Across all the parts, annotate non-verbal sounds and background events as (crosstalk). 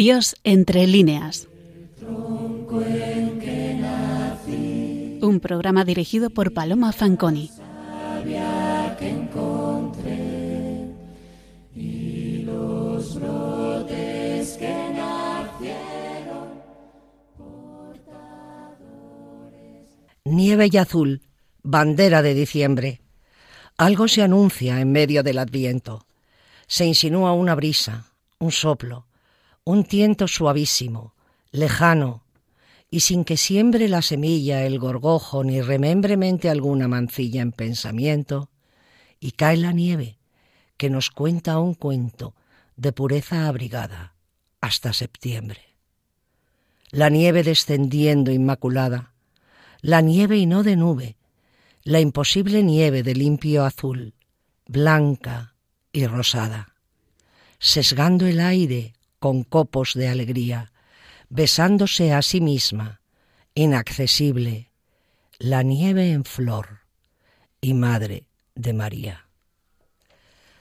Dios entre líneas. Un programa dirigido por Paloma Fanconi. Nieve y azul, bandera de diciembre. Algo se anuncia en medio del adviento. Se insinúa una brisa, un soplo, un tiento suavísimo, lejano, y sin que siembre la semilla el gorgojo ni remembremente alguna mancilla en pensamiento, y cae la nieve, que nos cuenta un cuento de pureza abrigada hasta septiembre. La nieve descendiendo inmaculada, la nieve y no de nube, la imposible nieve de limpio azul, blanca y rosada, sesgando el aire con copos de alegría, besándose a sí misma, inaccesible, la nieve en flor y madre de María.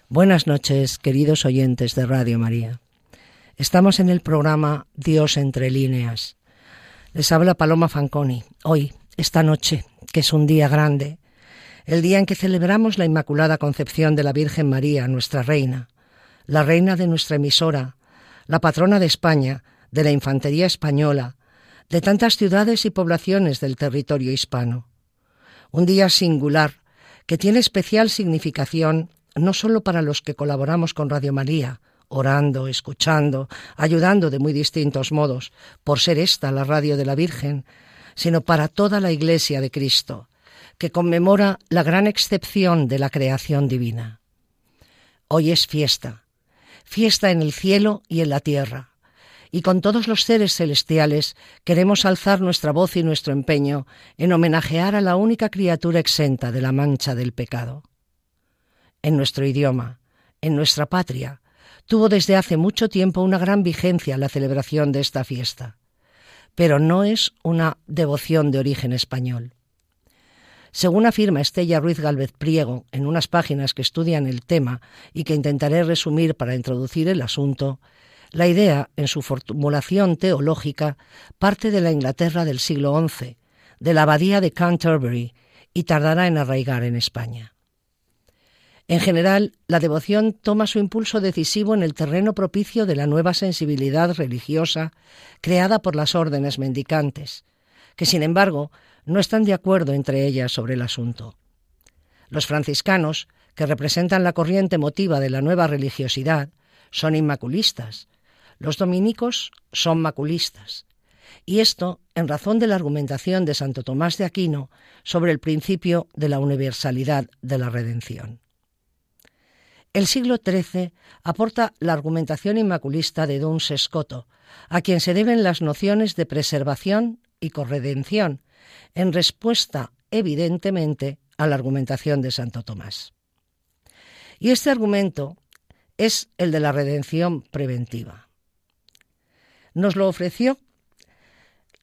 Buenas noches, queridos oyentes de Radio María. Estamos en el programa Dios entre líneas. Les habla Paloma Fanconi. Hoy, esta noche, que es un día grande, el día en que celebramos la Inmaculada Concepción de la Virgen María, nuestra Reina, la Reina de nuestra emisora, la patrona de España, de la Infantería Española, de tantas ciudades y poblaciones del territorio hispano. Un día singular que tiene especial significación no solo para los que colaboramos con Radio María, orando, escuchando, ayudando de muy distintos modos, por ser esta la radio de la Virgen, sino para toda la Iglesia de Cristo, que conmemora la gran excepción de la creación divina. Hoy es fiesta, fiesta en el cielo y en la tierra, y con todos los seres celestiales queremos alzar nuestra voz y nuestro empeño en homenajear a la única criatura exenta de la mancha del pecado. En nuestro idioma, en nuestra patria, tuvo desde hace mucho tiempo una gran vigencia la celebración de esta fiesta, pero no es una devoción de origen español. Según afirma Estella Ruiz Galvez Priego en unas páginas que estudian el tema y que intentaré resumir para introducir el asunto, la idea, en su formulación teológica, parte de la Inglaterra del siglo XI, de la abadía de Canterbury, y tardará en arraigar en España. En general, la devoción toma su impulso decisivo en el terreno propicio de la nueva sensibilidad religiosa creada por las órdenes mendicantes, que sin embargo no están de acuerdo entre ellas sobre el asunto. Los franciscanos, que representan la corriente motiva de la nueva religiosidad, son inmaculistas, los dominicos son maculistas. Y esto en razón de la argumentación de Santo Tomás de Aquino sobre el principio de la universalidad de la redención. El siglo XIII aporta la argumentación inmaculista de Don Sescoto, a quien se deben las nociones de preservación y corredención, en respuesta, evidentemente, a la argumentación de Santo Tomás. Y este argumento es el de la redención preventiva. Nos lo ofreció,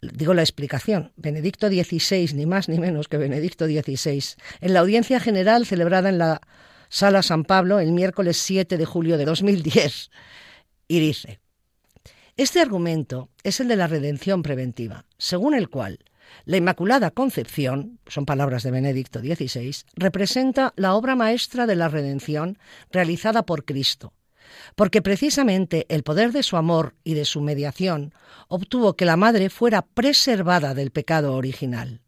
digo la explicación, Benedicto XVI, ni más ni menos que Benedicto XVI, en la audiencia general celebrada en la Sala San Pablo el miércoles 7 de julio de 2010. Y dice, este argumento es el de la redención preventiva, según el cual la Inmaculada Concepción, son palabras de Benedicto XVI, representa la obra maestra de la redención realizada por Cristo, porque precisamente el poder de su amor y de su mediación obtuvo que la Madre fuera preservada del pecado original.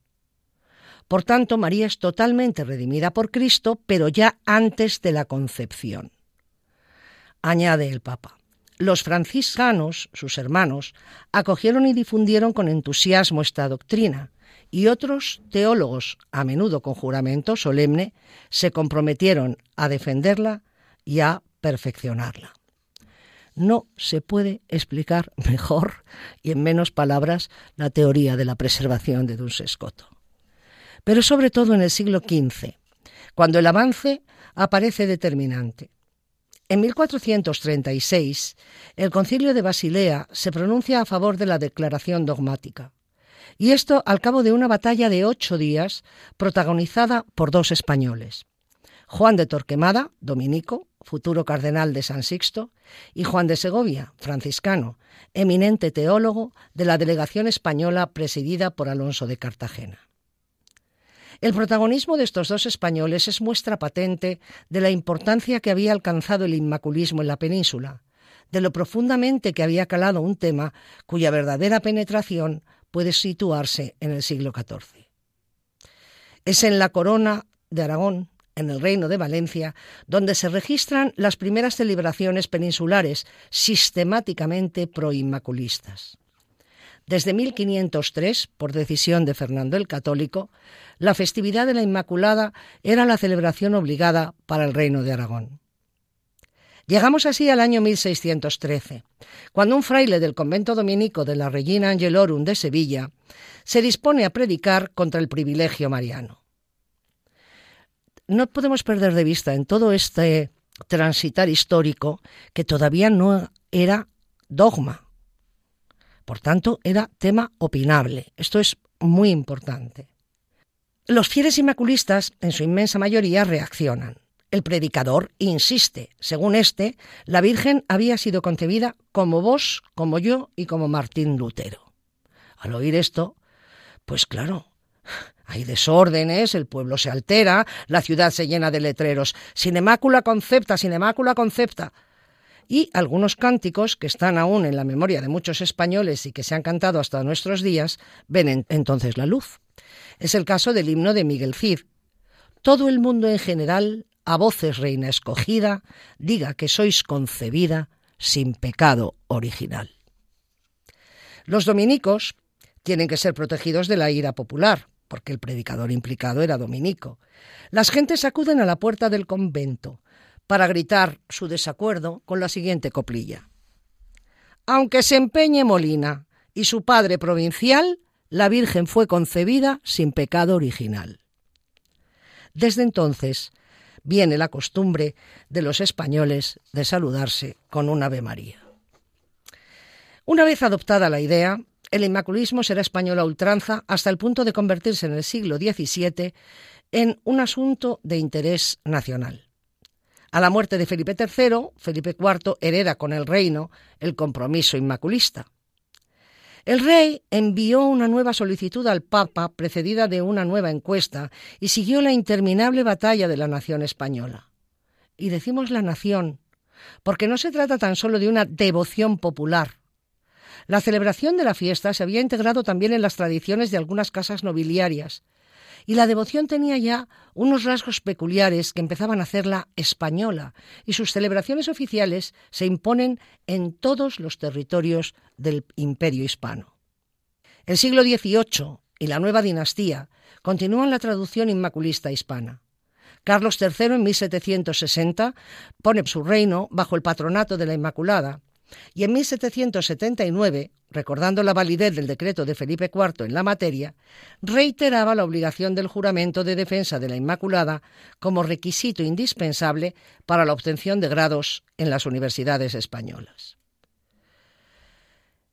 Por tanto, María es totalmente redimida por Cristo, pero ya antes de la concepción. Añade el Papa. Los franciscanos, sus hermanos, acogieron y difundieron con entusiasmo esta doctrina, y otros teólogos, a menudo con juramento solemne, se comprometieron a defenderla y a perfeccionarla. No se puede explicar (laughs) mejor y en menos palabras la teoría de la preservación de Duns. Pero sobre todo en el siglo XV, cuando el avance aparece determinante. En 1436, el concilio de Basilea se pronuncia a favor de la declaración dogmática, y esto al cabo de una batalla de ocho días protagonizada por dos españoles, Juan de Torquemada, dominico, futuro cardenal de San Sixto, y Juan de Segovia, franciscano, eminente teólogo de la delegación española presidida por Alonso de Cartagena. El protagonismo de estos dos españoles es muestra patente de la importancia que había alcanzado el inmaculismo en la península, de lo profundamente que había calado un tema cuya verdadera penetración puede situarse en el siglo XIV. Es en la corona de Aragón, en el Reino de Valencia, donde se registran las primeras celebraciones peninsulares sistemáticamente proinmaculistas. Desde 1503, por decisión de Fernando el Católico, la festividad de la Inmaculada era la celebración obligada para el Reino de Aragón. Llegamos así al año 1613, cuando un fraile del convento dominico de la Regina Angelorum de Sevilla se dispone a predicar contra el privilegio mariano. No podemos perder de vista en todo este transitar histórico que todavía no era dogma, por tanto, era tema opinable. Esto es muy importante. Los fieles inmaculistas, en su inmensa mayoría, reaccionan. El predicador insiste. Según este, la Virgen había sido concebida como vos, como yo y como Martín Lutero. Al oír esto, pues claro, hay desórdenes, el pueblo se altera, la ciudad se llena de letreros. Sin concepta, sin concepta y algunos cánticos que están aún en la memoria de muchos españoles y que se han cantado hasta nuestros días, ven entonces la luz. Es el caso del himno de Miguel Cid. Todo el mundo en general, a voces reina escogida, diga que sois concebida sin pecado original. Los dominicos tienen que ser protegidos de la ira popular, porque el predicador implicado era dominico. Las gentes acuden a la puerta del convento, para gritar su desacuerdo con la siguiente coplilla. Aunque se empeñe Molina y su padre provincial, la Virgen fue concebida sin pecado original. Desde entonces viene la costumbre de los españoles de saludarse con un Ave María. Una vez adoptada la idea, el inmaculismo será español a ultranza hasta el punto de convertirse en el siglo XVII en un asunto de interés nacional. A la muerte de Felipe III, Felipe IV hereda con el reino el compromiso inmaculista. El rey envió una nueva solicitud al Papa precedida de una nueva encuesta y siguió la interminable batalla de la nación española. Y decimos la nación, porque no se trata tan solo de una devoción popular. La celebración de la fiesta se había integrado también en las tradiciones de algunas casas nobiliarias, y la devoción tenía ya unos rasgos peculiares que empezaban a hacerla española, y sus celebraciones oficiales se imponen en todos los territorios del imperio hispano. El siglo XVIII y la nueva dinastía continúan la traducción inmaculista hispana. Carlos III en 1760 pone su reino bajo el patronato de la Inmaculada y en 1779, recordando la validez del decreto de Felipe IV en la materia, reiteraba la obligación del juramento de defensa de la Inmaculada como requisito indispensable para la obtención de grados en las universidades españolas.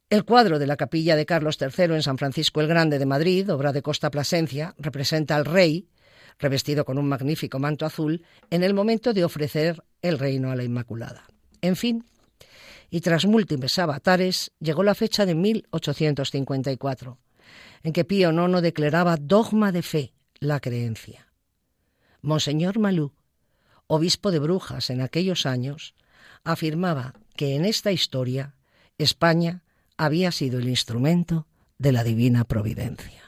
El cuadro de la capilla de Carlos III en San Francisco el Grande de Madrid, obra de Costa Plasencia, representa al rey, revestido con un magnífico manto azul, en el momento de ofrecer el reino a la Inmaculada. En fin, y tras múltiples avatares llegó la fecha de 1854, en que Pío IX declaraba dogma de fe la creencia. Monseñor Malú, obispo de Brujas en aquellos años, afirmaba que en esta historia España había sido el instrumento de la divina providencia.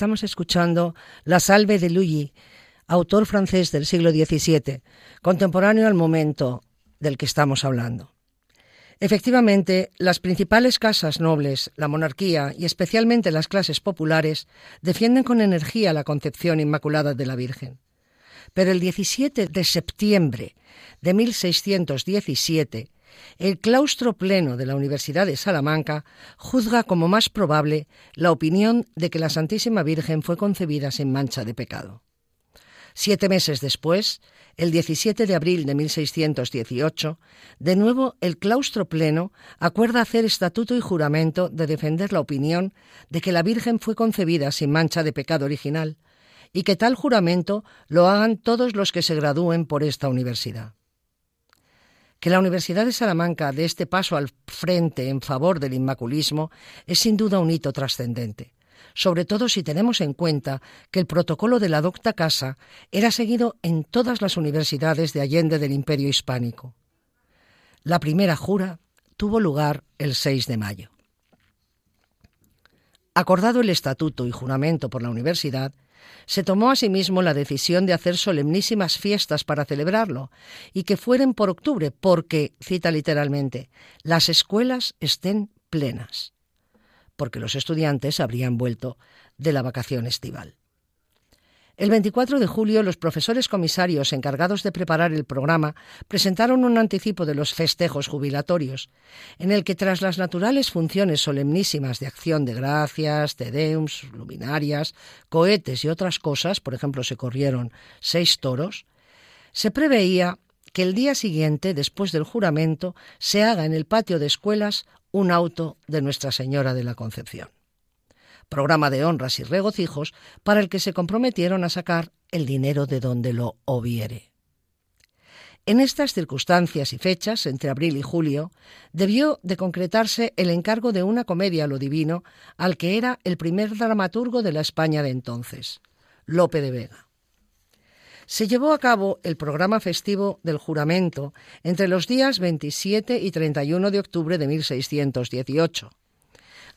Estamos escuchando La Salve de Lully, autor francés del siglo XVII, contemporáneo al momento del que estamos hablando. Efectivamente, las principales casas nobles, la monarquía y especialmente las clases populares defienden con energía la concepción inmaculada de la Virgen. Pero el 17 de septiembre de 1617, el claustro pleno de la Universidad de Salamanca juzga como más probable la opinión de que la Santísima Virgen fue concebida sin mancha de pecado. Siete meses después, el 17 de abril de 1618, de nuevo el claustro pleno acuerda hacer estatuto y juramento de defender la opinión de que la Virgen fue concebida sin mancha de pecado original, y que tal juramento lo hagan todos los que se gradúen por esta universidad. Que la Universidad de Salamanca dé este paso al frente en favor del inmaculismo es sin duda un hito trascendente sobre todo si tenemos en cuenta que el protocolo de la docta casa era seguido en todas las universidades de Allende del Imperio Hispánico. La primera jura tuvo lugar el 6 de mayo. Acordado el estatuto y juramento por la universidad, se tomó asimismo la decisión de hacer solemnísimas fiestas para celebrarlo y que fueren por octubre, porque, cita literalmente, las escuelas estén plenas porque los estudiantes habrían vuelto de la vacación estival. El 24 de julio, los profesores comisarios encargados de preparar el programa presentaron un anticipo de los festejos jubilatorios, en el que tras las naturales funciones solemnísimas de acción de gracias, tedeums, luminarias, cohetes y otras cosas, por ejemplo, se corrieron seis toros, se preveía que el día siguiente, después del juramento, se haga en el patio de escuelas un auto de Nuestra Señora de la Concepción. Programa de honras y regocijos para el que se comprometieron a sacar el dinero de donde lo hubiere. En estas circunstancias y fechas, entre abril y julio, debió de concretarse el encargo de una comedia a lo divino al que era el primer dramaturgo de la España de entonces, Lope de Vega se llevó a cabo el programa festivo del juramento entre los días 27 y 31 de octubre de 1618.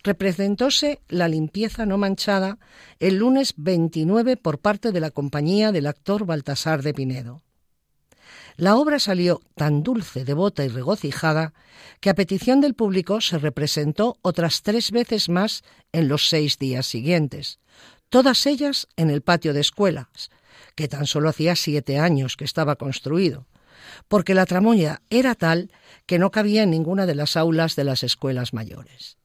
Representóse la limpieza no manchada el lunes 29 por parte de la compañía del actor Baltasar de Pinedo. La obra salió tan dulce, devota y regocijada que a petición del público se representó otras tres veces más en los seis días siguientes, todas ellas en el patio de escuelas, que tan solo hacía siete años que estaba construido, porque la tramoya era tal que no cabía en ninguna de las aulas de las escuelas mayores.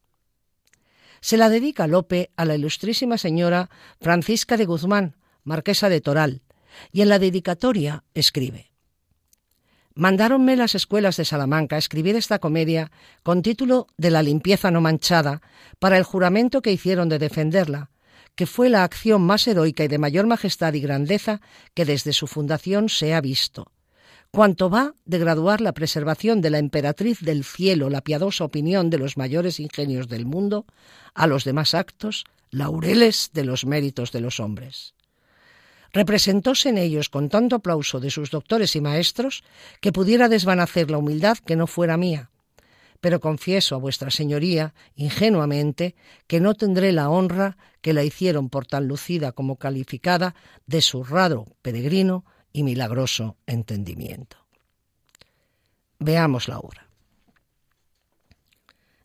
Se la dedica Lope a la ilustrísima señora Francisca de Guzmán, marquesa de Toral, y en la dedicatoria escribe Mandáronme las escuelas de Salamanca escribir esta comedia con título de La limpieza no manchada para el juramento que hicieron de defenderla, que fue la acción más heroica y de mayor majestad y grandeza que desde su fundación se ha visto. Cuanto va de graduar la preservación de la emperatriz del cielo, la piadosa opinión de los mayores ingenios del mundo, a los demás actos, laureles de los méritos de los hombres. Representóse en ellos con tanto aplauso de sus doctores y maestros que pudiera desvanecer la humildad que no fuera mía, pero confieso a vuestra señoría, ingenuamente, que no tendré la honra que la hicieron por tan lucida como calificada de su raro, peregrino y milagroso entendimiento. Veamos la obra.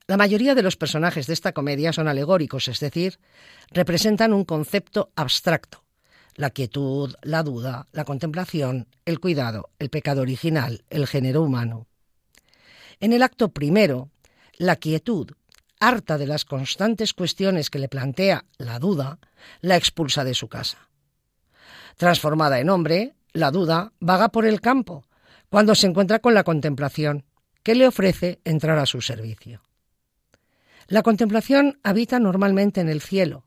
La mayoría de los personajes de esta comedia son alegóricos, es decir, representan un concepto abstracto, la quietud, la duda, la contemplación, el cuidado, el pecado original, el género humano. En el acto primero, la quietud, harta de las constantes cuestiones que le plantea la duda, la expulsa de su casa. Transformada en hombre, la duda vaga por el campo, cuando se encuentra con la contemplación, que le ofrece entrar a su servicio. La contemplación habita normalmente en el cielo,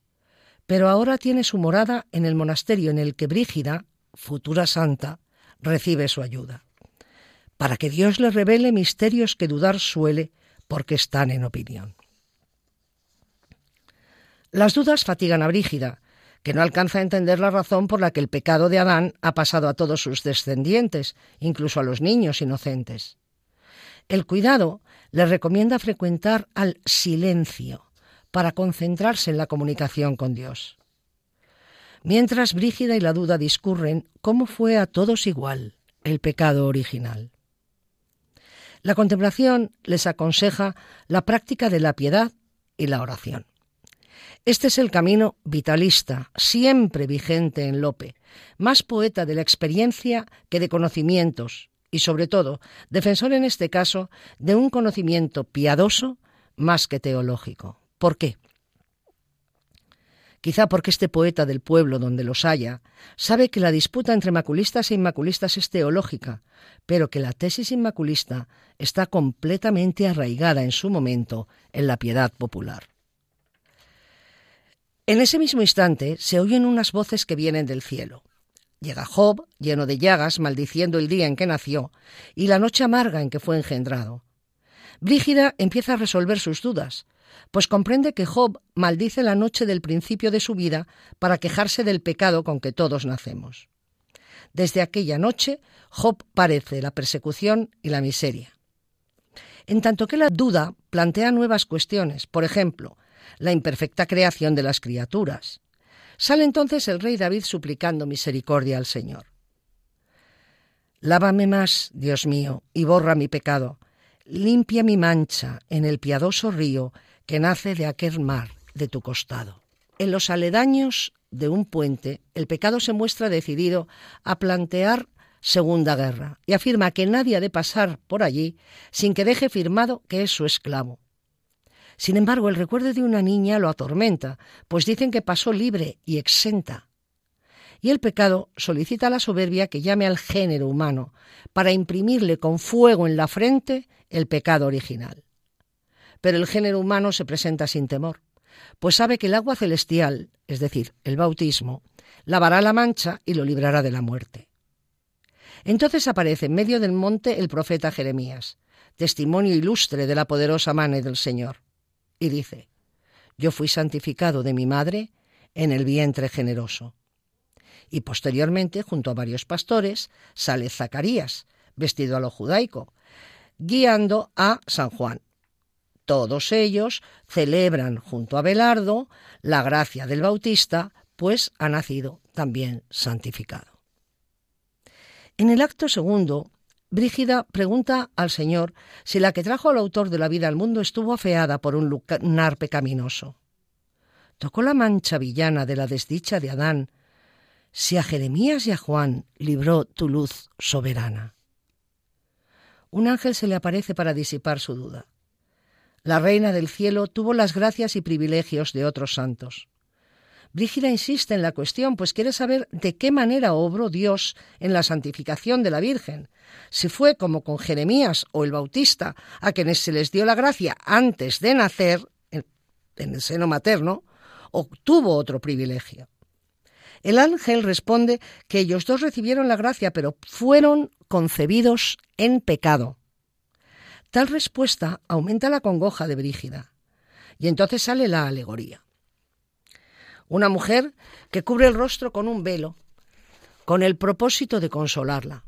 pero ahora tiene su morada en el monasterio en el que Brígida, futura santa, recibe su ayuda para que Dios le revele misterios que dudar suele porque están en opinión. Las dudas fatigan a Brígida, que no alcanza a entender la razón por la que el pecado de Adán ha pasado a todos sus descendientes, incluso a los niños inocentes. El cuidado le recomienda frecuentar al silencio para concentrarse en la comunicación con Dios. mientras Brígida y la duda discurren cómo fue a todos igual el pecado original. La contemplación les aconseja la práctica de la piedad y la oración. Este es el camino vitalista, siempre vigente en Lope, más poeta de la experiencia que de conocimientos y, sobre todo, defensor en este caso de un conocimiento piadoso más que teológico. ¿Por qué? Quizá porque este poeta del pueblo donde los haya sabe que la disputa entre maculistas e inmaculistas es teológica, pero que la tesis inmaculista está completamente arraigada en su momento en la piedad popular. En ese mismo instante se oyen unas voces que vienen del cielo. Llega Job, lleno de llagas, maldiciendo el día en que nació y la noche amarga en que fue engendrado. Brígida empieza a resolver sus dudas, pues comprende que Job maldice la noche del principio de su vida para quejarse del pecado con que todos nacemos. Desde aquella noche, Job parece la persecución y la miseria. En tanto que la duda plantea nuevas cuestiones, por ejemplo, la imperfecta creación de las criaturas. Sale entonces el rey David suplicando misericordia al Señor. Lávame más, Dios mío, y borra mi pecado. Limpia mi mancha en el piadoso río que nace de aquel mar de tu costado. En los aledaños de un puente, el pecado se muestra decidido a plantear Segunda Guerra y afirma que nadie ha de pasar por allí sin que deje firmado que es su esclavo. Sin embargo, el recuerdo de una niña lo atormenta, pues dicen que pasó libre y exenta. Y el pecado solicita a la soberbia que llame al género humano para imprimirle con fuego en la frente el pecado original. Pero el género humano se presenta sin temor, pues sabe que el agua celestial, es decir, el bautismo, lavará la mancha y lo librará de la muerte. Entonces aparece en medio del monte el profeta Jeremías, testimonio ilustre de la poderosa mano del Señor, y dice, Yo fui santificado de mi madre en el vientre generoso. Y posteriormente, junto a varios pastores, sale Zacarías, vestido a lo judaico, guiando a San Juan, todos ellos celebran junto a Belardo la gracia del Bautista, pues ha nacido también santificado. En el acto segundo, Brígida pregunta al Señor si la que trajo al autor de la vida al mundo estuvo afeada por un lunar pecaminoso. Tocó la mancha villana de la desdicha de Adán, si a Jeremías y a Juan libró tu luz soberana. Un ángel se le aparece para disipar su duda. La reina del cielo tuvo las gracias y privilegios de otros santos. Brígida insiste en la cuestión, pues quiere saber de qué manera obró Dios en la santificación de la Virgen, si fue como con Jeremías o el Bautista, a quienes se les dio la gracia antes de nacer, en, el seno materno, o tuvo otro privilegio. El ángel responde que ellos dos recibieron la gracia, pero fueron concebidos en pecado. Tal respuesta aumenta la congoja de Brígida. Y entonces sale la alegoría. Una mujer que cubre el rostro con un velo, con el propósito de consolarla.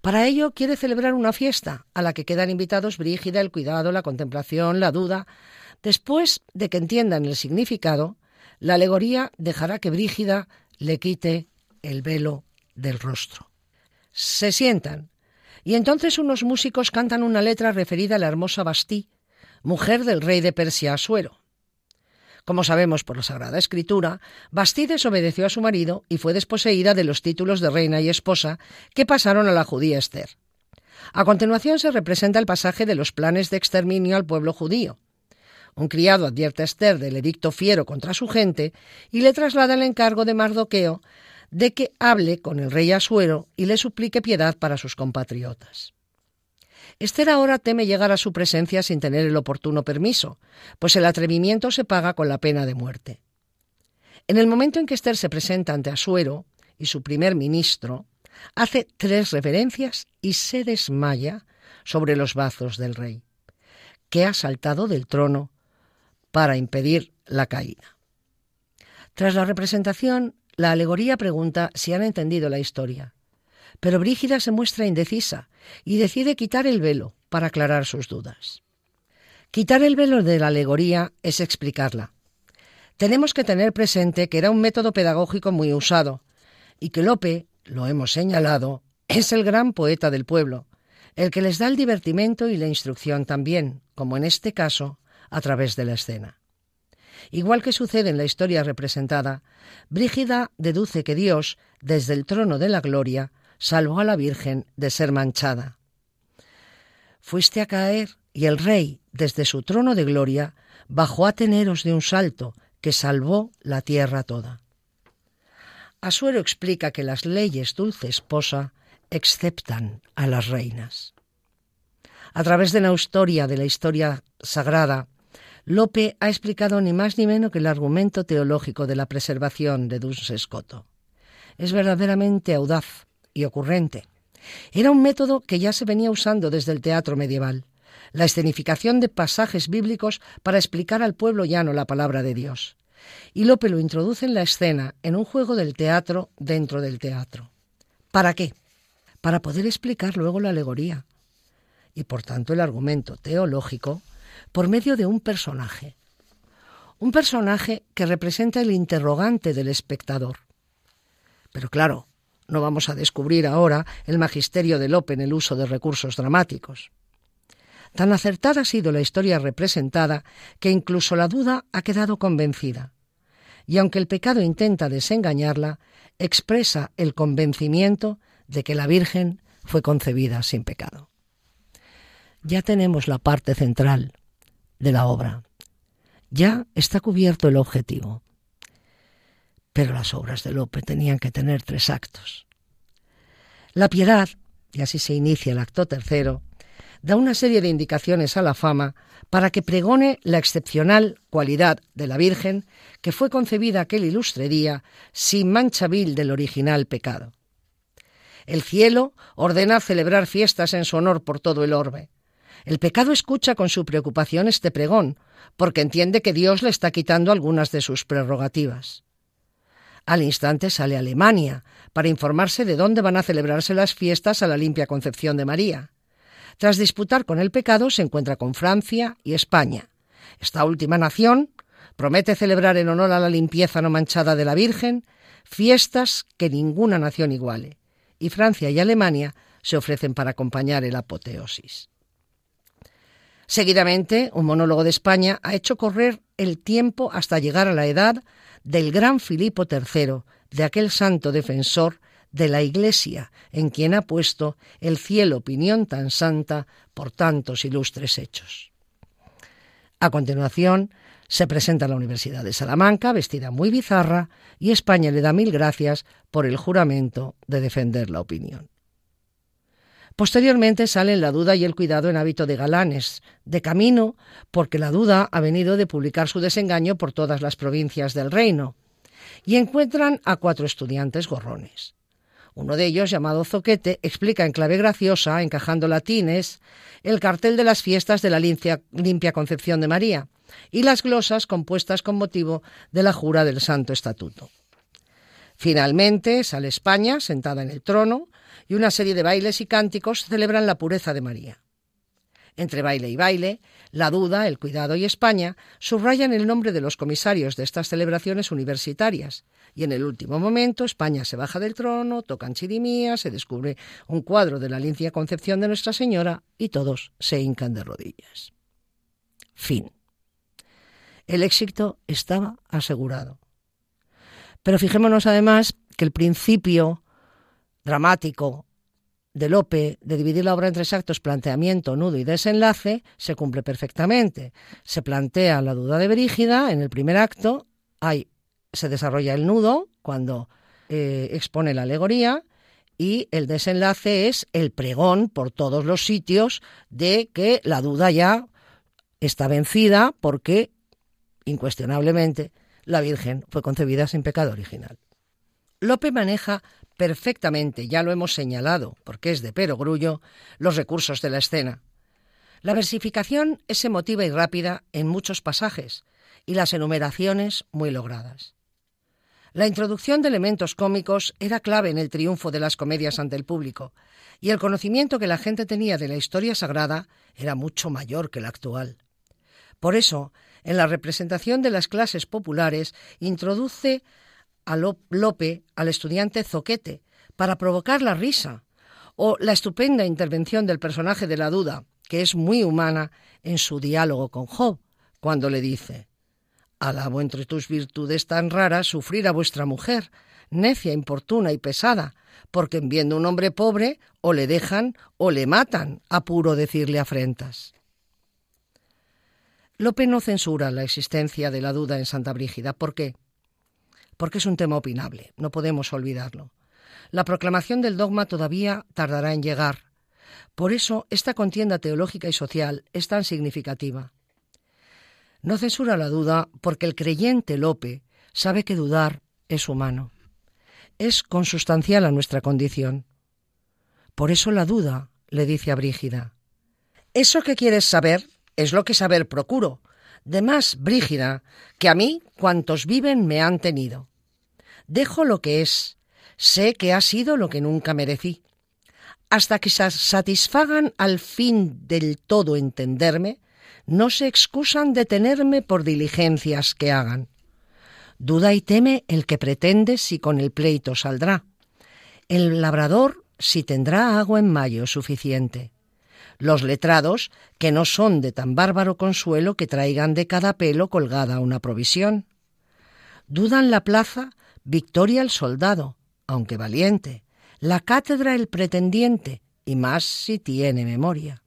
Para ello quiere celebrar una fiesta a la que quedan invitados Brígida, el cuidado, la contemplación, la duda. Después de que entiendan el significado, la alegoría dejará que Brígida le quite el velo del rostro. Se sientan y entonces unos músicos cantan una letra referida a la hermosa Bastí, mujer del rey de Persia Asuero. Como sabemos por la Sagrada Escritura, Bastí desobedeció a su marido y fue desposeída de los títulos de reina y esposa que pasaron a la judía Esther. A continuación se representa el pasaje de los planes de exterminio al pueblo judío. Un criado advierte a Esther del edicto fiero contra su gente y le traslada el encargo de Mardoqueo de que hable con el rey Asuero y le suplique piedad para sus compatriotas. Esther ahora teme llegar a su presencia sin tener el oportuno permiso, pues el atrevimiento se paga con la pena de muerte. En el momento en que Esther se presenta ante Asuero y su primer ministro, hace tres reverencias y se desmaya sobre los brazos del rey, que ha saltado del trono para impedir la caída. Tras la representación, la alegoría pregunta si han entendido la historia, pero Brígida se muestra indecisa y decide quitar el velo para aclarar sus dudas. Quitar el velo de la alegoría es explicarla. tenemos que tener presente que era un método pedagógico muy usado y que Lope, lo hemos señalado, es el gran poeta del pueblo, el que les da el divertimento y la instrucción también, como en este caso, a través de la escena. Igual que sucede en la historia representada, Brígida deduce que Dios, desde el trono de la gloria, salvó a la Virgen de ser manchada. Fuiste a caer y el rey, desde su trono de gloria, bajó a teneros de un salto que salvó la tierra toda. Asuero explica que las leyes dulce esposa exceptan a las reinas. A través de la historia de la historia sagrada, Lope ha explicado ni más ni menos que el argumento teológico de la preservación de Duns Escoto. Es verdaderamente audaz y ocurrente. Era un método que ya se venía usando desde el teatro medieval, la escenificación de pasajes bíblicos para explicar al pueblo llano la palabra de Dios. Y Lope lo introduce en la escena, en un juego del teatro dentro del teatro. ¿Para qué? Para poder explicar luego la alegoría y por tanto el argumento teológico por medio de un personaje. Un personaje que representa el interrogante del espectador. Pero claro, no vamos a descubrir ahora el magisterio de Lope en el uso de recursos dramáticos. Tan acertada ha sido la historia representada que incluso la duda ha quedado convencida. Y aunque el pecado intenta desengañarla, expresa el convencimiento de que la Virgen fue concebida sin pecado. Ya tenemos la parte central, de la obra. Ya está cubierto el objetivo. Pero las obras de Lope tenían que tener tres actos. La piedad, y así se inicia el acto tercero, da una serie de indicaciones a la fama para que pregone la excepcional cualidad de la Virgen que fue concebida aquel ilustre día sin mancha vil del original pecado. El cielo ordena celebrar fiestas en su honor por todo el orbe. El pecado escucha con su preocupación este pregón, porque entiende que Dios le está quitando algunas de sus prerrogativas. Al instante sale Alemania para informarse de dónde van a celebrarse las fiestas a la limpia concepción de María. Tras disputar con el pecado, se encuentra con Francia y España. Esta última nación promete celebrar en honor a la limpieza no manchada de la Virgen fiestas que ninguna nación iguale, y Francia y Alemania se ofrecen para acompañar el apoteosis. Seguidamente, un monólogo de España ha hecho correr el tiempo hasta llegar a la edad del gran Filipo III, de aquel santo defensor de la Iglesia, en quien ha puesto el cielo opinión tan santa por tantos ilustres hechos. A continuación, se presenta la Universidad de Salamanca, vestida muy bizarra, y España le da mil gracias por el juramento de defender la opinión. Posteriormente salen la duda y el cuidado en hábito de galanes, de camino, porque la duda ha venido de publicar su desengaño por todas las provincias del reino, y encuentran a cuatro estudiantes gorrones. Uno de ellos, llamado Zoquete, explica en clave graciosa, encajando latines, el cartel de las fiestas de la limpia, Concepción de María y las glosas compuestas con motivo de la jura del Santo Estatuto. Finalmente sale España, sentada en el trono, y una serie de bailes y cánticos celebran la pureza de María. Entre baile y baile, la duda, el cuidado y España subrayan el nombre de los comisarios de estas celebraciones universitarias, y en el último momento España se baja del trono, tocan chirimía, se descubre un cuadro de la lincia concepción de Nuestra Señora y todos se hincan de rodillas. Fin. El éxito estaba asegurado. Pero fijémonos además que el principio dramático de Lope de dividir la obra en tres actos, planteamiento, nudo y desenlace, se cumple perfectamente. Se plantea la duda de Brígida en el primer acto, hay, se desarrolla el nudo cuando eh, expone la alegoría y el desenlace es el pregón por todos los sitios de que la duda ya está vencida porque, incuestionablemente, la Virgen fue concebida sin pecado original. Lope maneja perfectamente, ya lo hemos señalado, porque es de perogrullo, los recursos de la escena. La versificación es emotiva y rápida en muchos pasajes, y las enumeraciones muy logradas. La introducción de elementos cómicos era clave en el triunfo de las comedias ante el público, y el conocimiento que la gente tenía de la historia sagrada era mucho mayor que el actual. Por eso, En la representación de las clases populares introduce a Lope al estudiante Zoquete para provocar la risa, o la estupenda intervención del personaje de la duda, que es muy humana en su diálogo con Job, cuando le dice Alabo entre tus virtudes tan raras sufrir a vuestra mujer, necia, importuna y pesada, porque en viendo un hombre pobre o le dejan o le matan, a puro decirle afrentas. Lope no censura la existencia de la duda en Santa Brígida. ¿Por qué? Porque es un tema opinable, no podemos olvidarlo. La proclamación del dogma todavía tardará en llegar. Por eso esta contienda teológica y social es tan significativa. No censura la duda porque el creyente Lope sabe que dudar es humano. Es consustancial a nuestra condición. Por eso la duda, le dice a Brígida. Eso que quieres saber es lo que saber procuro. De más, Brígida, que a mí cuantos viven me han tenido. Dejo lo que es, sé que ha sido lo que nunca merecí. Hasta que satisfagan al fin del todo entenderme, no se excusan de tenerme por diligencias que hagan. Duda y teme el que pretende si con el pleito saldrá. El labrador si tendrá agua en mayo suficiente. Los letrados, que no son de tan bárbaro consuelo que traigan de cada pelo colgada una provisión. Dudan la plaza, victoria el soldado, aunque valiente, la cátedra el pretendiente, y más si tiene memoria.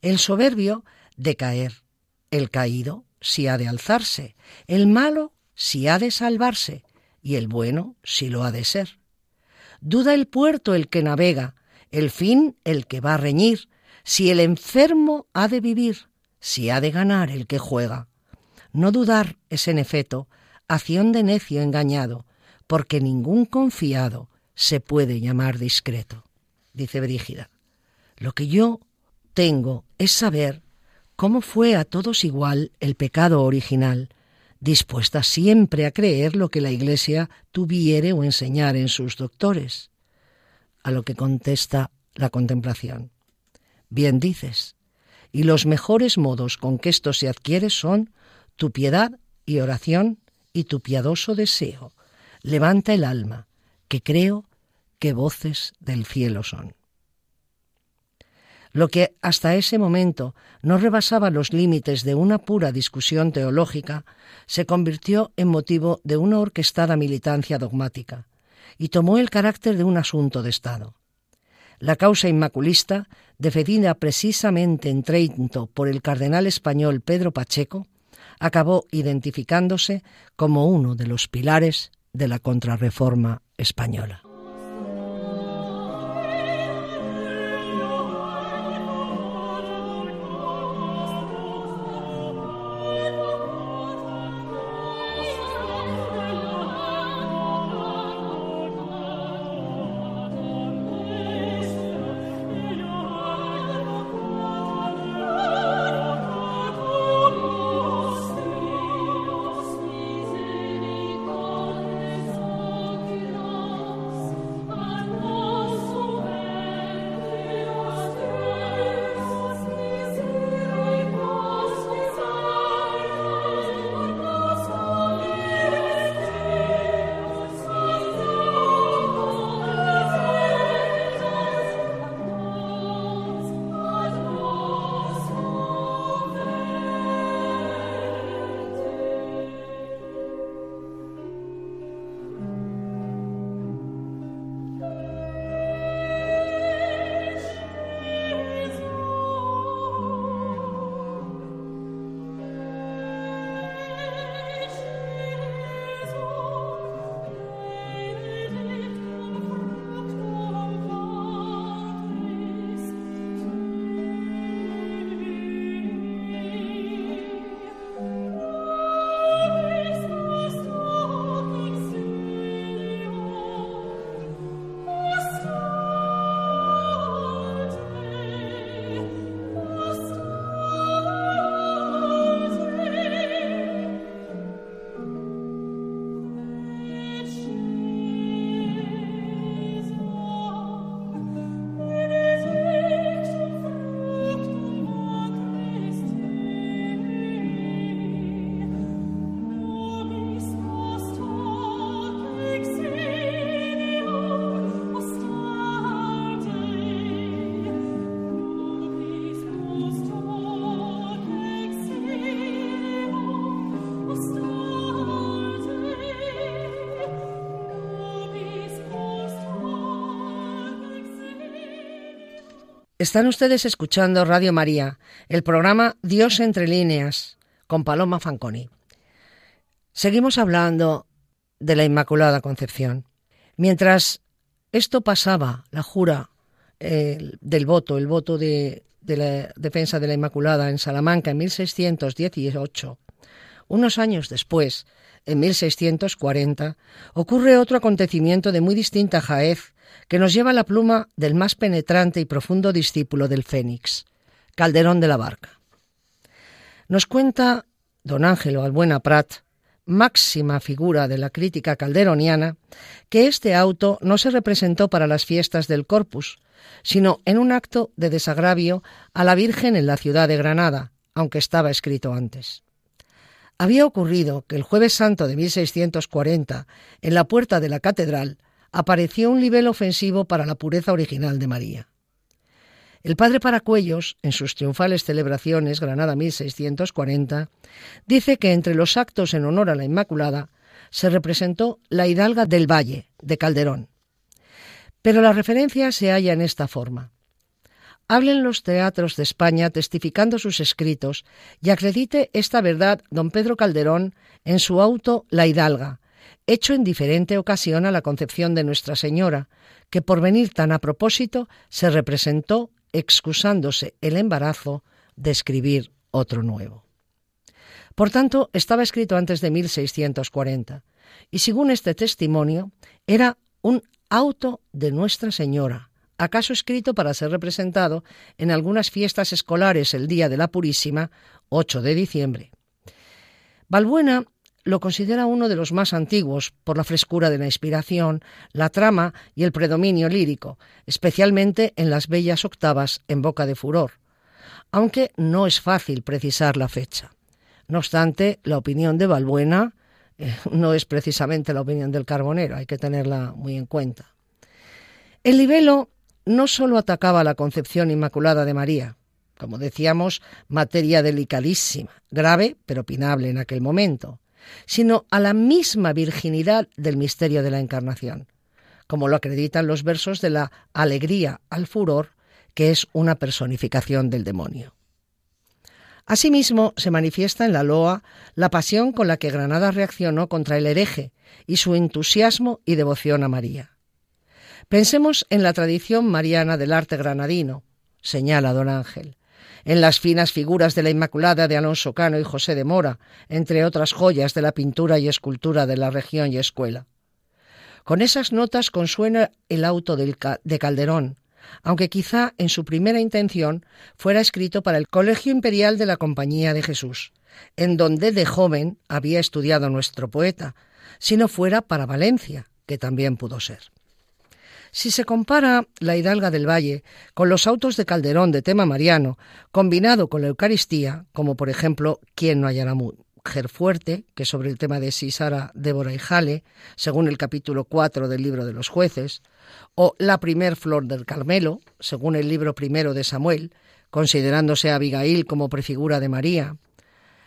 El soberbio de caer, el caído si ha de alzarse, el malo si ha de salvarse, y el bueno si lo ha de ser. Duda el puerto el que navega, el fin el que va a reñir, si el enfermo ha de vivir, si ha de ganar el que juega. No dudar es en efecto acción de necio engañado, porque ningún confiado se puede llamar discreto. Dice Brígida, lo que yo tengo es saber cómo fue a todos igual el pecado original, dispuesta siempre a creer lo que la Iglesia tuviere o enseñar en sus doctores. A lo que contesta la contemplación. Bien dices, y los mejores modos con que esto se adquiere son tu piedad y oración y tu piadoso deseo. Levanta el alma, que creo que voces del cielo son. Lo que hasta ese momento no rebasaba los límites de una pura discusión teológica, se convirtió en motivo de una orquestada militancia dogmática y tomó el carácter de un asunto de Estado. La causa inmaculista, defendida precisamente en Trento por el cardenal español Pedro Pacheco, acabó identificándose como uno de los pilares de la contrarreforma española. Están ustedes escuchando Radio María, el programa Dios entre líneas, con Paloma Fanconi. Seguimos hablando de la Inmaculada Concepción. Mientras esto pasaba, la jura eh, del voto, el voto de, de la defensa de la Inmaculada en Salamanca en 1618, unos años después, en 1640, ocurre otro acontecimiento de muy distinta jaez que nos lleva la pluma del más penetrante y profundo discípulo del Fénix, Calderón de la Barca. Nos cuenta don Ángelo Albuena Prat, máxima figura de la crítica calderoniana, que este auto no se representó para las fiestas del Corpus, sino en un acto de desagravio a la Virgen en la ciudad de Granada, aunque estaba escrito antes. Había ocurrido que el jueves santo de 1640, en la puerta de la catedral, apareció un nivel ofensivo para la pureza original de María. El padre Paracuellos, en sus triunfales celebraciones Granada 1640, dice que entre los actos en honor a la Inmaculada se representó la hidalga del Valle, de Calderón. Pero la referencia se halla en esta forma. Hablen los teatros de España testificando sus escritos y acredite esta verdad don Pedro Calderón en su auto La Hidalga, hecho en diferente ocasión a la concepción de Nuestra Señora, que por venir tan a propósito se representó excusándose el embarazo de escribir otro nuevo. Por tanto, estaba escrito antes de 1640, y según este testimonio, era un auto de Nuestra Señora, acaso escrito para ser representado en algunas fiestas escolares el día de la Purísima, 8 de diciembre. Balbuena lo considera uno de los más antiguos por la frescura de la inspiración, la trama y el predominio lírico, especialmente en las bellas octavas en boca de furor, aunque no es fácil precisar la fecha. No obstante, la opinión de Balbuena eh, (laughs) no es precisamente la opinión del carbonero, hay que tenerla muy en cuenta. El libelo no solo atacaba la concepción inmaculada de María, como decíamos, materia delicadísima, grave pero opinable en aquel momento, sino a la misma virginidad del misterio de la Encarnación, como lo acreditan los versos de la Alegría al Furor, que es una personificación del demonio. Asimismo, se manifiesta en la loa la pasión con la que Granada reaccionó contra el hereje y su entusiasmo y devoción a María. Pensemos en la tradición mariana del arte granadino, señala don Ángel, en las finas figuras de la Inmaculada de Alonso Cano y José de Mora, entre otras joyas de la pintura y escultura de la región y escuela. Con esas notas consuena el auto de Calderón, aunque quizá en su primera intención fuera escrito para el Colegio Imperial de la Compañía de Jesús, en donde de joven había estudiado nuestro poeta, si no fuera para Valencia, que también pudo ser. Si se compara la Hidalga del Valle con los autos de Calderón de tema mariano, combinado con la Eucaristía, como por ejemplo ¿Quién no hallará mujer fuerte?, que sobre el tema de Sisara, Débora y Jale, según el capítulo 4 del libro de los jueces, o La primer flor del Carmelo, según el libro primero de Samuel, considerándose a Abigail como prefigura de María,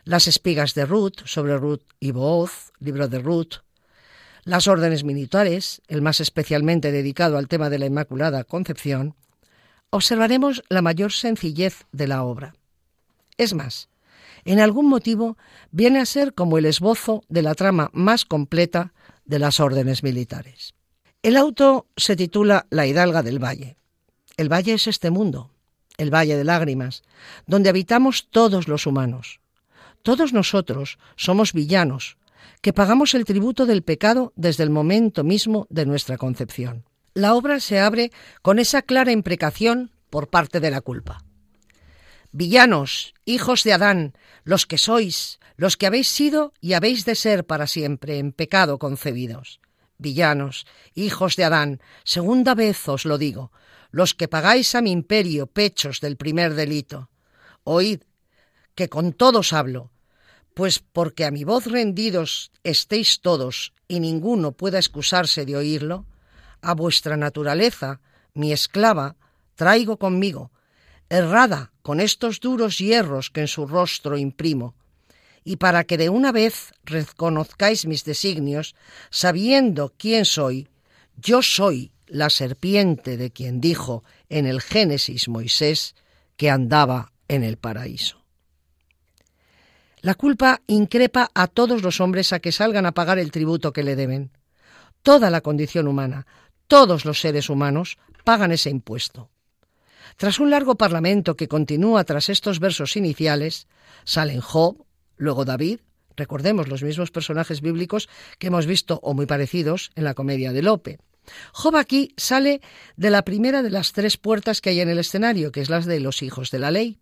Las espigas de Ruth, sobre Ruth y Booz, libro de Ruth, las órdenes militares, el más especialmente dedicado al tema de la Inmaculada Concepción, observaremos la mayor sencillez de la obra. Es más, en algún motivo viene a ser como el esbozo de la trama más completa de las órdenes militares. El auto se titula La Hidalga del Valle. El valle es este mundo, el valle de lágrimas, donde habitamos todos los humanos. Todos nosotros somos villanos, que pagamos el tributo del pecado desde el momento mismo de nuestra concepción. La obra se abre con esa clara imprecación por parte de la culpa. Villanos, hijos de Adán, los que sois, los que habéis sido y habéis de ser para siempre en pecado concebidos. Villanos, hijos de Adán, segunda vez os lo digo, los que pagáis a mi imperio pechos del primer delito. Oíd, que con todos hablo, pues porque a mi voz rendidos estéis todos y ninguno pueda excusarse de oírlo, a vuestra naturaleza, mi esclava, traigo conmigo, errada con estos duros hierros que en su rostro imprimo, y para que de una vez reconozcáis mis designios, sabiendo quién soy, yo soy la serpiente de quien dijo en el Génesis Moisés que andaba en el paraíso. La culpa increpa a todos los hombres a que salgan a pagar el tributo que le deben. Toda la condición humana, todos los seres humanos pagan ese impuesto. Tras un largo parlamento que continúa tras estos versos iniciales, salen Job, luego David, recordemos los mismos personajes bíblicos que hemos visto o muy parecidos en la comedia de Lope. Job aquí sale de la primera de las tres puertas que hay en el escenario, que es las de los hijos de la ley.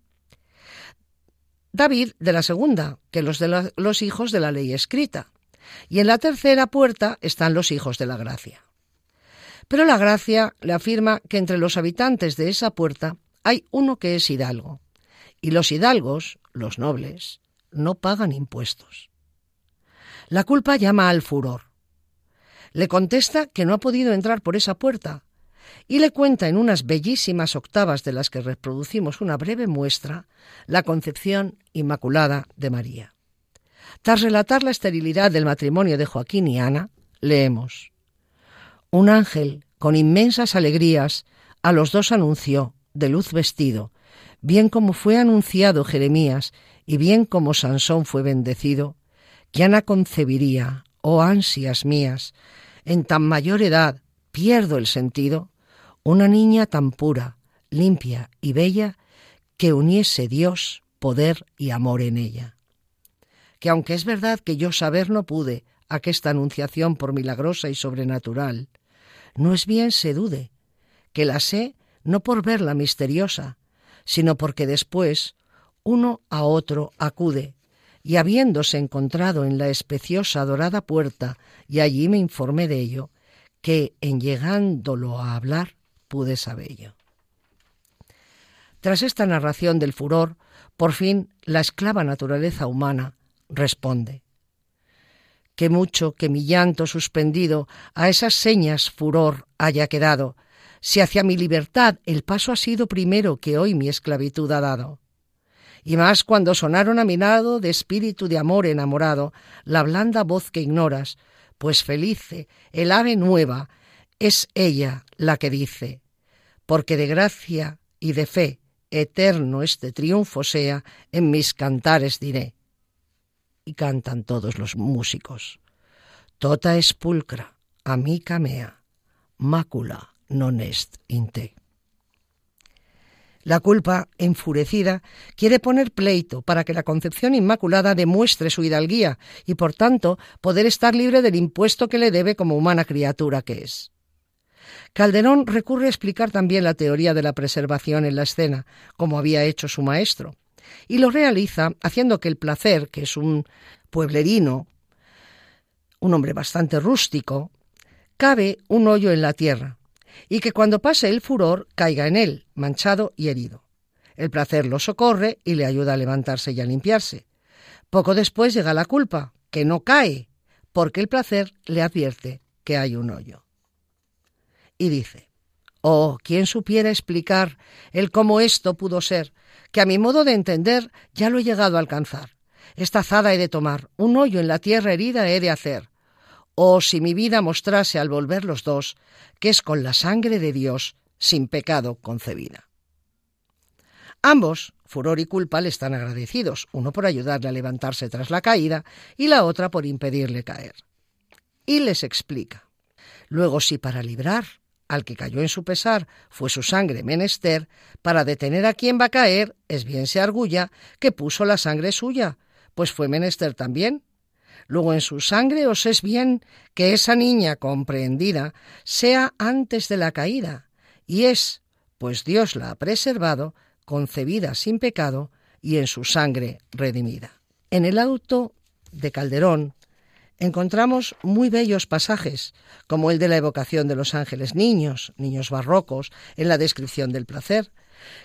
David de la segunda, que los de los hijos de la ley escrita. Y en la tercera puerta están los hijos de la gracia. Pero la gracia le afirma que entre los habitantes de esa puerta hay uno que es hidalgo. Y los hidalgos, los nobles, no pagan impuestos. La culpa llama al furor. Le contesta que no ha podido entrar por esa puerta, y le cuenta en unas bellísimas octavas de las que reproducimos una breve muestra la concepción inmaculada de María. Tras relatar la esterilidad del matrimonio de Joaquín y Ana, leemos Un ángel, con inmensas alegrías, a los dos anunció, de luz vestido, bien como fue anunciado Jeremías y bien como Sansón fue bendecido, que Ana concebiría, oh ansias mías, en tan mayor edad pierdo el sentido, una niña tan pura, limpia y bella que uniese Dios, poder y amor en ella. Que aunque es verdad que yo saber no pude aquesta anunciación por milagrosa y sobrenatural, no es bien se dude, que la sé no por verla misteriosa, sino porque después uno a otro acude, y habiéndose encontrado en la especiosa dorada puerta, y allí me informé de ello, que en llegándolo a hablar, pude sabello. Tras esta narración del furor, por fin la esclava naturaleza humana responde. Que mucho que mi llanto suspendido a esas señas furor haya quedado, si hacia mi libertad el paso ha sido primero que hoy mi esclavitud ha dado. Y más cuando sonaron a mi lado de espíritu de amor enamorado la blanda voz que ignoras, pues felice el ave nueva es ella la que dice, porque de gracia y de fe eterno este triunfo sea, en mis cantares diré. Y cantan todos los músicos. Tota es pulcra, amica mea, mácula non est in te. La culpa, enfurecida, quiere poner pleito para que la Concepción Inmaculada demuestre su hidalguía y, por tanto, poder estar libre del impuesto que le debe como humana criatura que es. Calderón recurre a explicar también la teoría de la preservación en la escena, como había hecho su maestro, y lo realiza haciendo que el placer, que es un pueblerino, un hombre bastante rústico, cabe un hoyo en la tierra, y que cuando pase el furor caiga en él, manchado y herido. El placer lo socorre y le ayuda a levantarse y a limpiarse. Poco después llega la culpa, que no cae, porque el placer le advierte que hay un hoyo y dice, Oh, ¿quién supiera explicar el cómo esto pudo ser, que a mi modo de entender ya lo he llegado a alcanzar. Esta azada he de tomar, un hoyo en la tierra herida he de hacer. Oh, si mi vida mostrase al volver los dos, que es con la sangre de Dios, sin pecado concebida. Ambos, furor y culpa, le están agradecidos, uno por ayudarle a levantarse tras la caída y la otra por impedirle caer. Y les explica. Luego, si para librar al que cayó en su pesar fue su sangre menester, para detener a quien va a caer, es bien se argulla que puso la sangre suya, pues fue menester también. Luego en su sangre os es bien que esa niña comprehendida sea antes de la caída, y es, pues Dios la ha preservado, concebida sin pecado y en su sangre redimida. En el auto de Calderón encontramos muy bellos pasajes, como el de la evocación de los ángeles niños, niños barrocos, en la descripción del placer,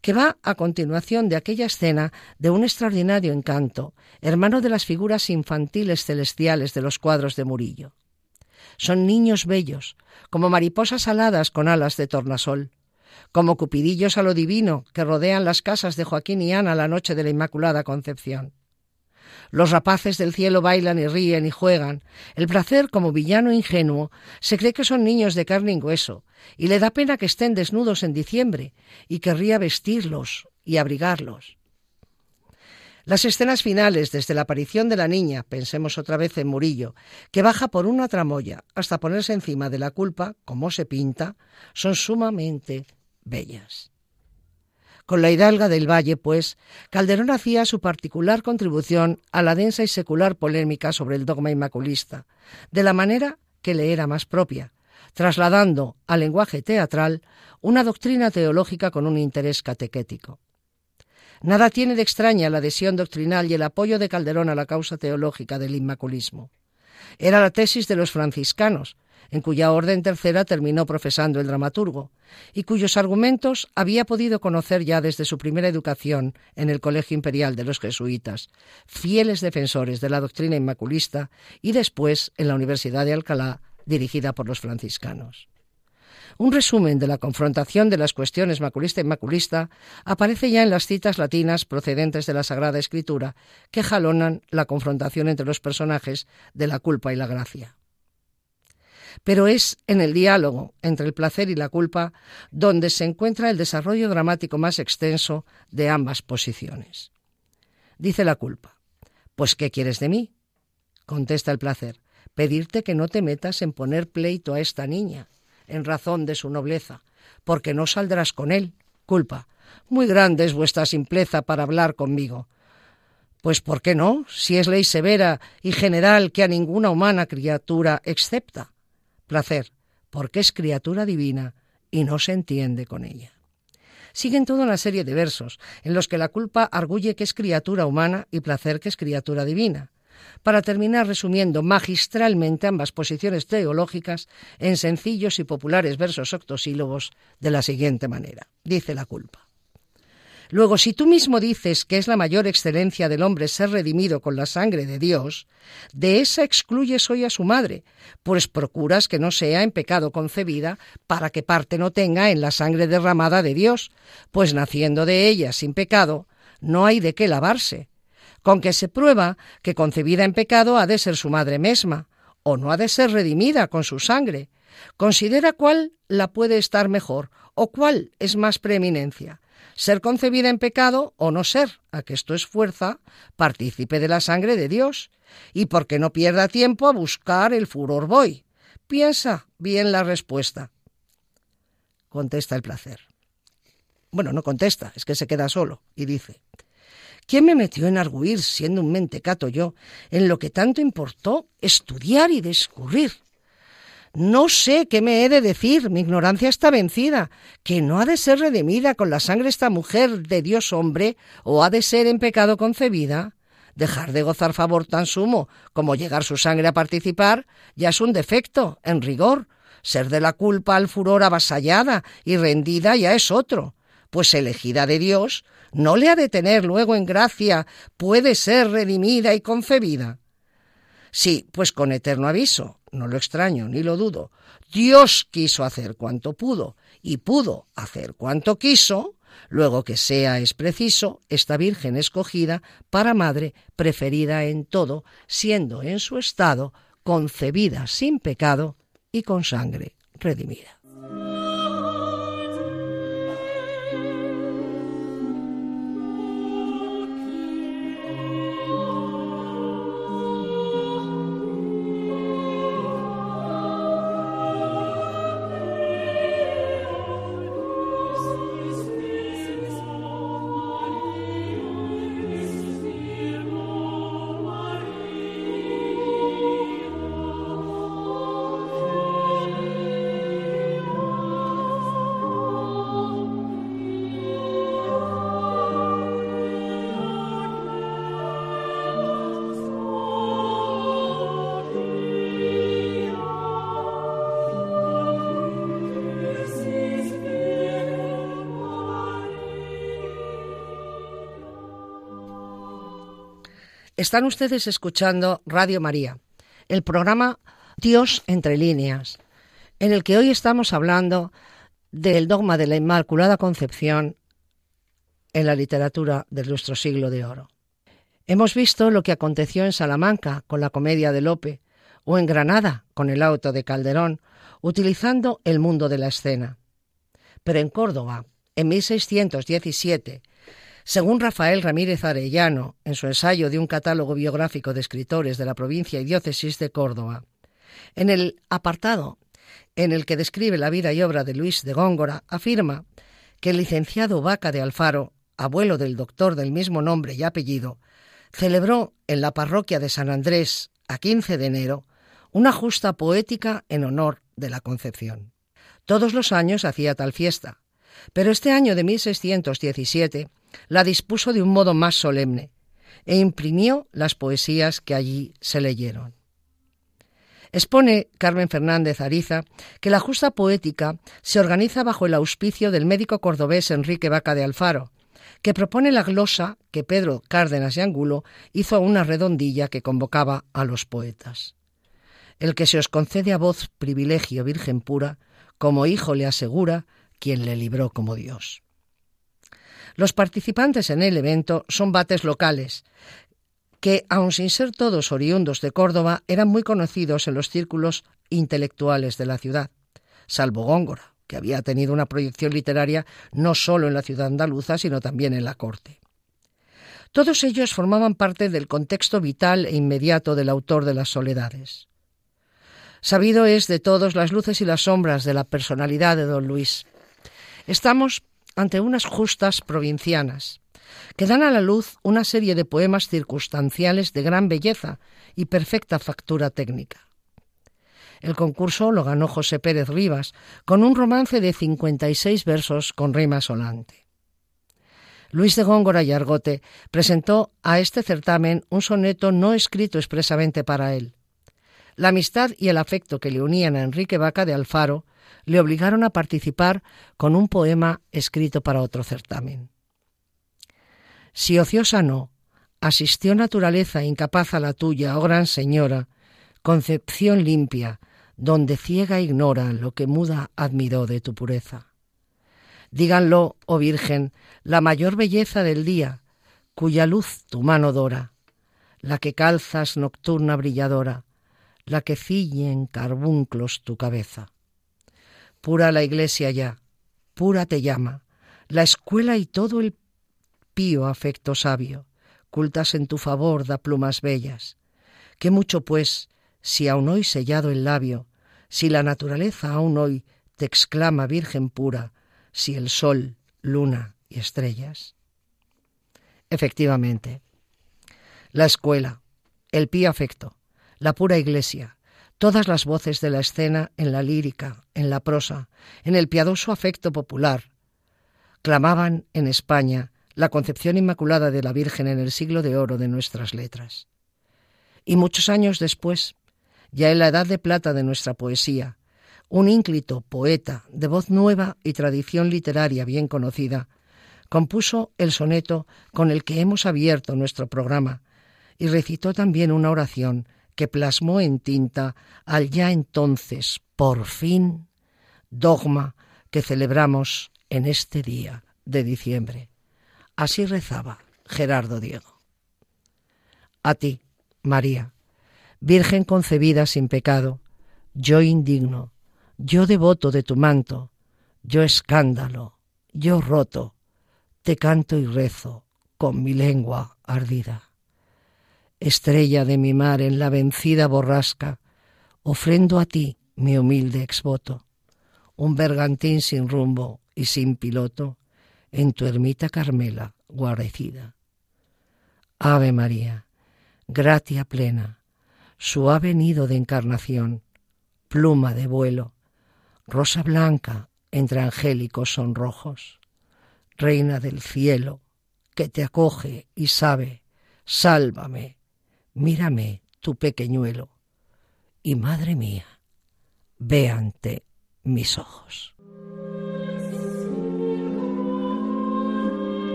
que va a continuación de aquella escena de un extraordinario encanto, hermano de las figuras infantiles celestiales de los cuadros de Murillo. Son niños bellos, como mariposas aladas con alas de tornasol, como cupidillos a lo divino que rodean las casas de Joaquín y Ana la noche de la Inmaculada Concepción. Los rapaces del cielo bailan y ríen y juegan. El placer, como villano ingenuo, se cree que son niños de carne y hueso, y le da pena que estén desnudos en diciembre, y querría vestirlos y abrigarlos. Las escenas finales, desde la aparición de la niña, pensemos otra vez en Murillo, que baja por una tramoya hasta ponerse encima de la culpa, como se pinta, son sumamente bellas. Con la hidalga del Valle, pues, Calderón hacía su particular contribución a la densa y secular polémica sobre el dogma inmaculista, de la manera que le era más propia, trasladando al lenguaje teatral una doctrina teológica con un interés catequético. Nada tiene de extraña la adhesión doctrinal y el apoyo de Calderón a la causa teológica del inmaculismo. Era la tesis de los franciscanos, en cuya orden tercera terminó profesando el dramaturgo, y cuyos argumentos había podido conocer ya desde su primera educación en el Colegio Imperial de los Jesuitas, fieles defensores de la doctrina inmaculista, y después en la Universidad de Alcalá, dirigida por los franciscanos. Un resumen de la confrontación de las cuestiones maculista y maculista aparece ya en las citas latinas procedentes de la Sagrada Escritura que jalonan la confrontación entre los personajes de la culpa y la gracia. Pero es en el diálogo entre el placer y la culpa donde se encuentra el desarrollo dramático más extenso de ambas posiciones. Dice la culpa, Pues ¿qué quieres de mí? Contesta el placer, pedirte que no te metas en poner pleito a esta niña en razón de su nobleza, porque no saldrás con él. Culpa. Muy grande es vuestra simpleza para hablar conmigo. Pues ¿por qué no? Si es ley severa y general que a ninguna humana criatura excepta. Placer, porque es criatura divina y no se entiende con ella. Siguen toda una serie de versos en los que la culpa arguye que es criatura humana y placer que es criatura divina para terminar resumiendo magistralmente ambas posiciones teológicas en sencillos y populares versos octosílabos de la siguiente manera. Dice la culpa. Luego, si tú mismo dices que es la mayor excelencia del hombre ser redimido con la sangre de Dios, de esa excluyes hoy a su madre, pues procuras que no sea en pecado concebida para que parte no tenga en la sangre derramada de Dios, pues naciendo de ella sin pecado, no hay de qué lavarse, con que se prueba que concebida en pecado ha de ser su madre misma, o no ha de ser redimida con su sangre. Considera cuál la puede estar mejor, o cuál es más preeminencia, ser concebida en pecado o no ser, a que esto es fuerza, partícipe de la sangre de Dios, y porque no pierda tiempo a buscar el furor voy. Piensa bien la respuesta. Contesta el placer. Bueno, no contesta, es que se queda solo y dice, ¿Quién me metió en arguir, siendo un mentecato yo, en lo que tanto importó estudiar y discurrir? No sé qué me he de decir, mi ignorancia está vencida, que no ha de ser redimida con la sangre esta mujer de Dios hombre, o ha de ser en pecado concebida. Dejar de gozar favor tan sumo como llegar su sangre a participar ya es un defecto, en rigor. Ser de la culpa al furor avasallada y rendida ya es otro, pues elegida de Dios no le ha de tener luego en gracia, puede ser redimida y concebida. Sí, pues con eterno aviso, no lo extraño ni lo dudo, Dios quiso hacer cuanto pudo y pudo hacer cuanto quiso, luego que sea es preciso, esta Virgen escogida para madre preferida en todo, siendo en su estado concebida sin pecado y con sangre redimida. Están ustedes escuchando Radio María, el programa Dios entre líneas, en el que hoy estamos hablando del dogma de la Inmaculada Concepción en la literatura de nuestro siglo de oro. Hemos visto lo que aconteció en Salamanca con la comedia de Lope o en Granada con el auto de Calderón, utilizando el mundo de la escena. Pero en Córdoba, en 1617, según Rafael Ramírez Arellano, en su ensayo de un catálogo biográfico de escritores de la provincia y diócesis de Córdoba, en el apartado en el que describe la vida y obra de Luis de Góngora, afirma que el licenciado Vaca de Alfaro, abuelo del doctor del mismo nombre y apellido, celebró en la parroquia de San Andrés, a 15 de enero, una justa poética en honor de la Concepción. Todos los años hacía tal fiesta, pero este año de 1617 la dispuso de un modo más solemne e imprimió las poesías que allí se leyeron. Expone Carmen Fernández Ariza que la justa poética se organiza bajo el auspicio del médico cordobés Enrique Vaca de Alfaro, que propone la glosa que Pedro Cárdenas y Angulo hizo a una redondilla que convocaba a los poetas. El que se os concede a voz privilegio virgen pura, como hijo le asegura quien le libró como Dios. Los participantes en el evento son bates locales, que, aun sin ser todos oriundos de Córdoba, eran muy conocidos en los círculos intelectuales de la ciudad, salvo Góngora, que había tenido una proyección literaria no solo en la ciudad andaluza, sino también en la corte. Todos ellos formaban parte del contexto vital e inmediato del autor de las soledades. Sabido es de todos las luces y las sombras de la personalidad de don Luis. Estamos ante unas justas provincianas, que dan a la luz una serie de poemas circunstanciales de gran belleza y perfecta factura técnica. El concurso lo ganó José Pérez Rivas con un romance de 56 versos con rima solante. Luis de Góngora y Argote presentó a este certamen un soneto no escrito expresamente para él. La amistad y el afecto que le unían a Enrique Vaca de Alfaro le obligaron a participar con un poema escrito para otro certamen. Si ociosa no, asistió naturaleza incapaz a la tuya, oh gran señora, concepción limpia, donde ciega ignora lo que muda admiró de tu pureza. Díganlo, oh Virgen, la mayor belleza del día, cuya luz tu mano dora, la que calzas nocturna brilladora, la que ciñe en carbunclos tu cabeza. Pura la iglesia ya, pura te llama, la escuela y todo el pío afecto sabio, cultas en tu favor da plumas bellas. Qué mucho, pues, si aún hoy sellado el labio, si la naturaleza aún hoy te exclama Virgen pura, si el sol, luna y estrellas. Efectivamente, la escuela, el pío afecto, la pura iglesia, todas las voces de la escena en la lírica, en la prosa, en el piadoso afecto popular, clamaban en España la concepción inmaculada de la Virgen en el siglo de oro de nuestras letras. Y muchos años después, ya en la edad de plata de nuestra poesía, un ínclito poeta de voz nueva y tradición literaria bien conocida, compuso el soneto con el que hemos abierto nuestro programa y recitó también una oración que plasmó en tinta al ya entonces, por fin, dogma que celebramos en este día de diciembre. Así rezaba Gerardo Diego. A ti, María, Virgen concebida sin pecado, yo indigno, yo devoto de tu manto, yo escándalo, yo roto, te canto y rezo con mi lengua ardida. Estrella de mi mar en la vencida borrasca, ofrendo a ti mi humilde exvoto, un bergantín sin rumbo y sin piloto, en tu ermita Carmela guarecida. Ave María, gratia plena, suave nido de encarnación, pluma de vuelo, rosa blanca entre angélicos sonrojos, reina del cielo, que te acoge y sabe, sálvame, mírame tu pequeñuelo, y madre mía, ve ante mis ojos.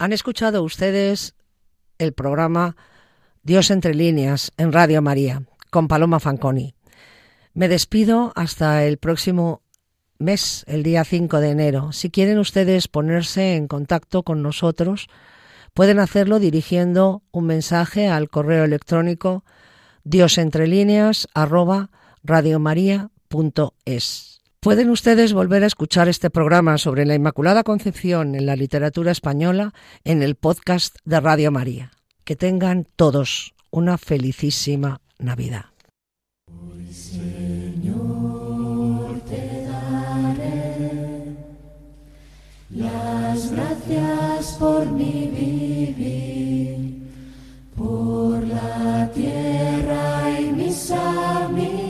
Han escuchado ustedes el programa Dios entre líneas en Radio María con Paloma Fanconi. Me despido hasta el próximo mes, el día 5 de enero. Si quieren ustedes ponerse en contacto con nosotros, pueden hacerlo dirigiendo un mensaje al correo electrónico diosentrelíneas Pueden ustedes volver a escuchar este programa sobre la Inmaculada Concepción en la literatura española en el podcast de Radio María. Que tengan todos una felicísima Navidad. Señor, te daré las gracias por mi vivir, por la tierra y mis amigos,